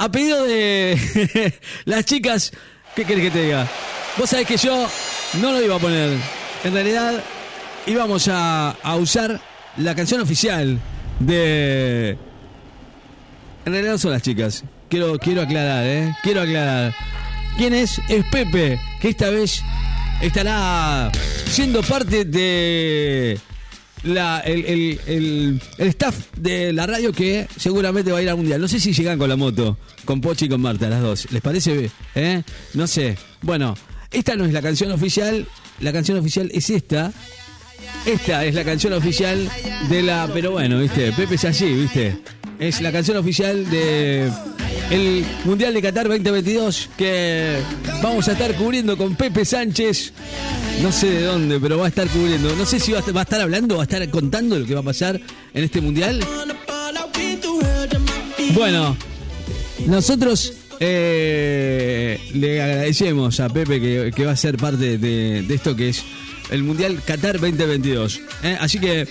a pedido de las chicas, ¿qué querés que te diga? Vos sabés que yo no lo iba a poner. En realidad íbamos a, usar la canción oficial de... En realidad son las chicas. Quiero, quiero aclarar, ¿eh? Quiero aclarar. ¿Quién es? Es Pepe, que esta vez estará siendo parte de la, el, el- el- el staff de la radio que seguramente va a ir al mundial. No sé si llegan con la moto, con Pochi y con Marta, las dos. ¿Les parece? ¿Eh? No sé. Bueno, esta no es la canción oficial. La canción oficial es esta. Esta es la canción oficial de la. Pero bueno, viste, Pepe es allí, viste. Es la canción oficial de el Mundial de Qatar 2022 que vamos a estar cubriendo con Pepe Sánchez. No sé de dónde, pero va a estar cubriendo. No sé si va a estar, hablando, va a estar contando lo que va a pasar en este Mundial. Bueno, nosotros eh, le agradecemos a Pepe que, va a ser parte de, de esto que es el Mundial Qatar 2022. ¿eh? Así que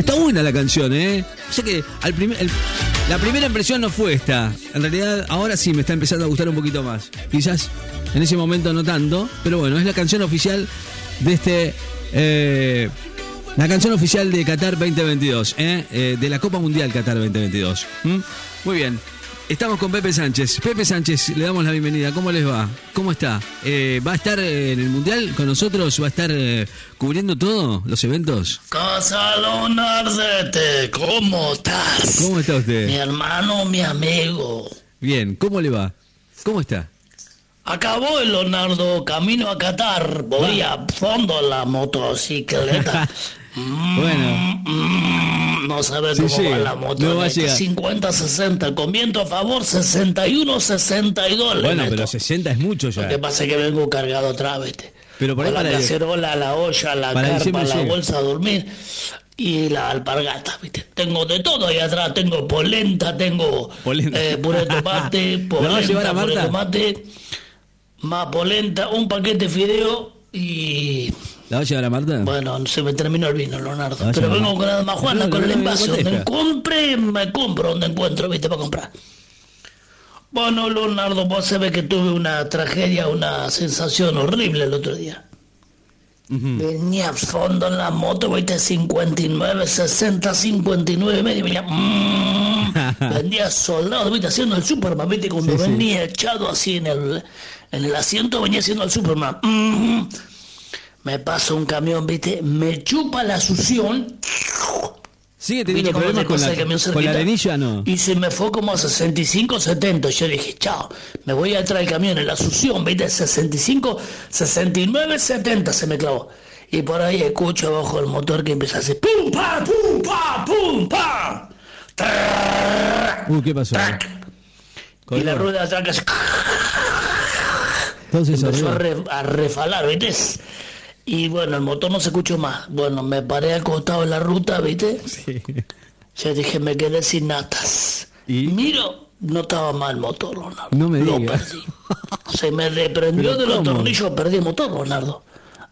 está buena la canción, ¿eh? Que al primer, el- la primera impresión no fue esta. En realidad ahora sí me está empezando a gustar un poquito más. Quizás en ese momento no tanto, pero bueno, es la canción oficial de este... eh, la canción oficial de Qatar 2022, ¿eh? Eh, de la Copa Mundial Qatar 2022. ¿Mm? Muy bien. Estamos con Pepe Sánchez. Pepe Sánchez, le damos la bienvenida. ¿Cómo les va? ¿Cómo está? Eh, ¿Va a estar eh, en el Mundial con nosotros? ¿Va a estar eh, cubriendo todo los eventos? Casalón Ardete, ¿cómo estás? ¿Cómo está Mi usted? hermano, mi amigo. Bien, ¿cómo le va? ¿Cómo está? Acabó el Leonardo camino a Qatar. Voy a fondo la motocicleta. Mm, Bueno. No sabes Sí, cómo va la moto. no va a llegar. 50-60, con viento a favor, 61-62. Bueno, Neto. pero 60 es mucho Lo ya. que pasa es que vengo cargado otra vez. Pero por ahí Con la para- cacerola, la olla, la para carpa, la llega. bolsa a dormir y la alpargata, ¿viste? Tengo de todo ahí atrás. Tengo polenta, tengo Polenta. eh, puré de tomate, ¿La va a llevar polenta, puré de tomate, más polenta, un paquete de fideo y... ¿La va a llevar a Marta? Bueno, se me terminó el vino, Leonardo. Pero vengo con la más Juana, No, con no, el envase. Donde compre, me compro donde encuentro, ¿viste? Para comprar. Bueno, Leonardo, vos sabés que tuve una tragedia, una sensación horrible el otro día. Venía a fondo en la moto, viste, 59, 60, 59 y medio. Venía, mm, venía soldado, viste, haciendo el Superman, viste, cuando Sí, sí. venía echado así en el, en el asiento, venía haciendo el Superman. Mm, me pasa un camión, viste, me chupa la succión. ¿Sigue ¿Viste teniendo problemas con la, con la arenilla? No. Y se me fue como a 65, 70. Yo dije, chao, me voy a traer el camión en la succión, ¿viste? 65, 69, 70 se me clavó. Y por ahí escucho abajo el motor que empieza a hacer pum, pa, pum, pa, pum, pa. Uh, ¿qué pasó? Y la rueda de atrás Entonces, empezó a, re- a refalar, ¿viste? Y bueno, el motor no se escuchó más. Bueno, me paré al costado de la ruta, ¿viste? Sí. Yo dije, me quedé sin natas. ¿Y? Miro, no estaba mal el motor, Leonardo. No me Lo digas. perdí. Se me reprendió ¿Pero de los tornillos, perdí el motor, Leonardo.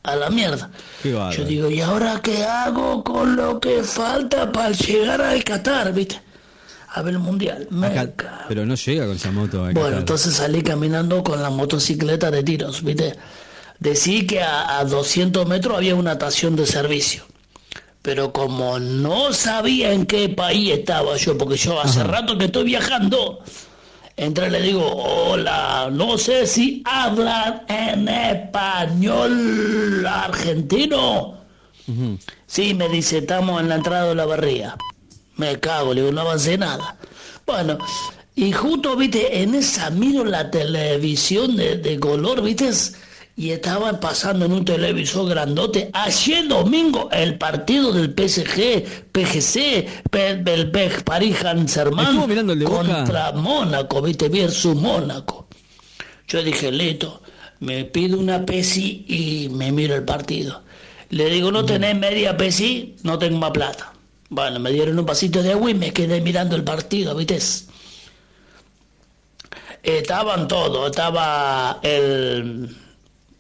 A la mierda. Yo digo, ¿y ahora qué hago con lo que falta para llegar al Qatar, viste? A ver el mundial. Me Acá- pero no llega con esa moto. Bueno, Qatar. entonces salí caminando con la motocicleta de tiros, ¿viste? Decí que a, a 200 metros había una estación de servicio. Pero como no sabía en qué país estaba yo, porque yo hace rato que estoy viajando, entré y le digo, hola, no sé si hablan en español argentino. Sí, me dice, estamos en la entrada de la barría. Me cago, le digo, no avancé nada. Bueno, y justo, viste, en esa miro la televisión de, de color, viste, y estaban pasando en un televisor grandote, ayer domingo, el partido del PSG, PGC, P- el P- Paris Saint-Germain ¿Estuvo mirando el de Boca? contra Mónaco, viste, versus Mónaco. Yo dije, listo, me pido una pesi y me miro el partido. Le digo, ¿no tenés media pesi? No tengo más plata. Bueno, me dieron un vasito de agua y me quedé mirando el partido, ¿viste? Estaban todos, estaba el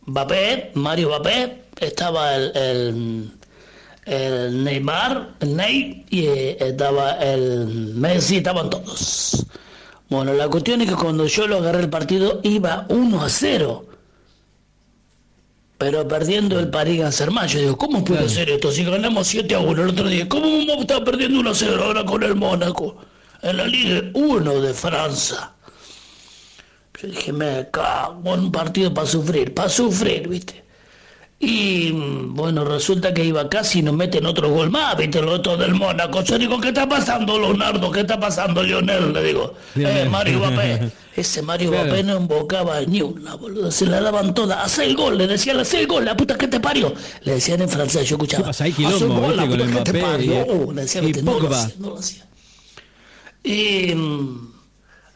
Mbappé, Mario Mbappé, estaba el, el, el Neymar, el Ney, y eh, estaba el Messi, estaban todos. Bueno, la cuestión es que cuando yo lo agarré el partido iba 1 a 0. Pero perdiendo el París Saint-Germain, yo digo, ¿cómo puede ser esto? Si ganamos 7 a 1 el otro día, ¿cómo estar perdiendo 1 a 0 ahora con el Mónaco? En la Liga 1 de Francia. Yo dije, me cago en un partido para sufrir, para sufrir, ¿viste? Y bueno, resulta que iba casi y nos meten otro gol más, viste, el otro del Mónaco. Yo digo, ¿qué está pasando, Leonardo? ¿Qué está pasando, Lionel? Le digo, eh, Mario Bapé. Ese Mario Bapé no embocaba ni una, boludo. Se la daban todas. Haz el gol, le decían, haz el gol, la puta que te parió. Le decían en francés, yo escuchaba. ¿Qué pasa? Hay quilombo, gol, la puta Con que te Mbappé y- parió. Le decían, y viste, no lo Pogba. hacía, no lo hacía. Y mm,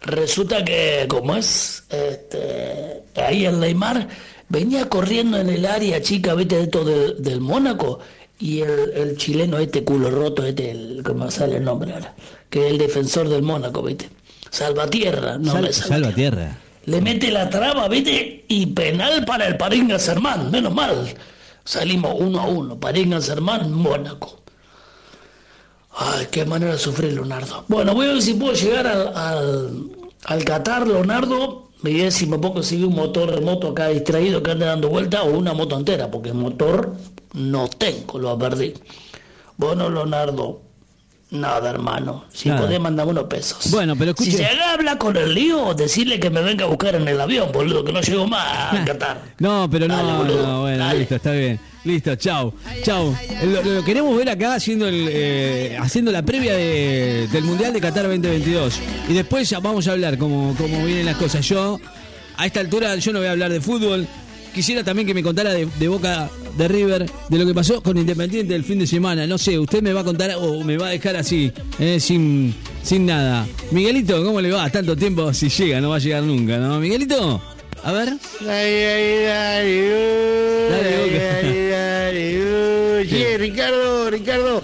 resulta que, como es, este, ahí el Neymar venía corriendo en el área chica, vete, de esto del, del Mónaco, y el, el chileno este culo roto, este, el, ¿cómo sale el nombre ahora? Que es el defensor del Mónaco, viste. Salvatierra, no Sal- me salva tierra. le mete la traba, ¿viste? Y penal para el París Saint-Germain, menos mal. Salimos uno a uno, París Saint-Germain, Mónaco. Ay, qué manera de sufrir, Leonardo. Bueno, voy a ver si puedo llegar al, Qatar, Leonardo. Me ver si me puedo conseguir un motor de moto acá distraído que ande dando vuelta o una moto entera, porque motor no tengo, lo perdí. Bueno, Leonardo, nada, hermano. Si Nada. podés, mandame unos pesos. Bueno, pero Si escuche- se habla con el lío, decirle que me venga a buscar en el avión, boludo, que no llego más a Qatar. No, pero no, Dale, boludo, no, bueno, dale. listo, está bien. Listo, chau, chau. Lo, lo queremos ver acá haciendo el, eh, haciendo la previa de- del Mundial de Qatar 2022. Y después ya vamos a hablar cómo, cómo vienen las cosas. Yo, a esta altura, yo no voy a hablar de fútbol. Quisiera también que me contara de, de Boca de River, de lo que pasó con Independiente el fin de semana. No sé, usted me va a contar o me va a dejar así, eh, sin, sin nada. Miguelito, ¿cómo le va? Tanto tiempo si llega, no va a llegar nunca, ¿no? Miguelito, a ver. Dale, Boca. Sí, Ricardo, Ricardo,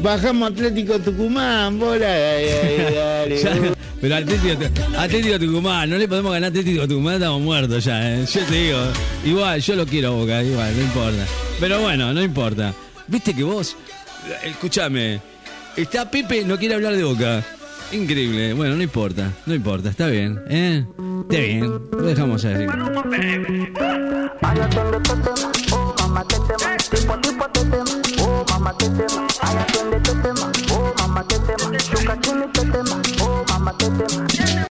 bajamos Atlético Tucumán, bola, dale, dale. Pero Atlético, Atlético Tucumán, no le podemos ganar Atlético Tucumán, estamos muertos ya. ¿eh? Yo te digo, igual, yo lo quiero Boca, igual, no importa. Pero bueno, no importa. Viste que vos, escúchame, está Pepe, no quiere hablar de Boca. Increíble, bueno, no importa, no importa, está bien, ¿eh? Está bien, lo dejamos así.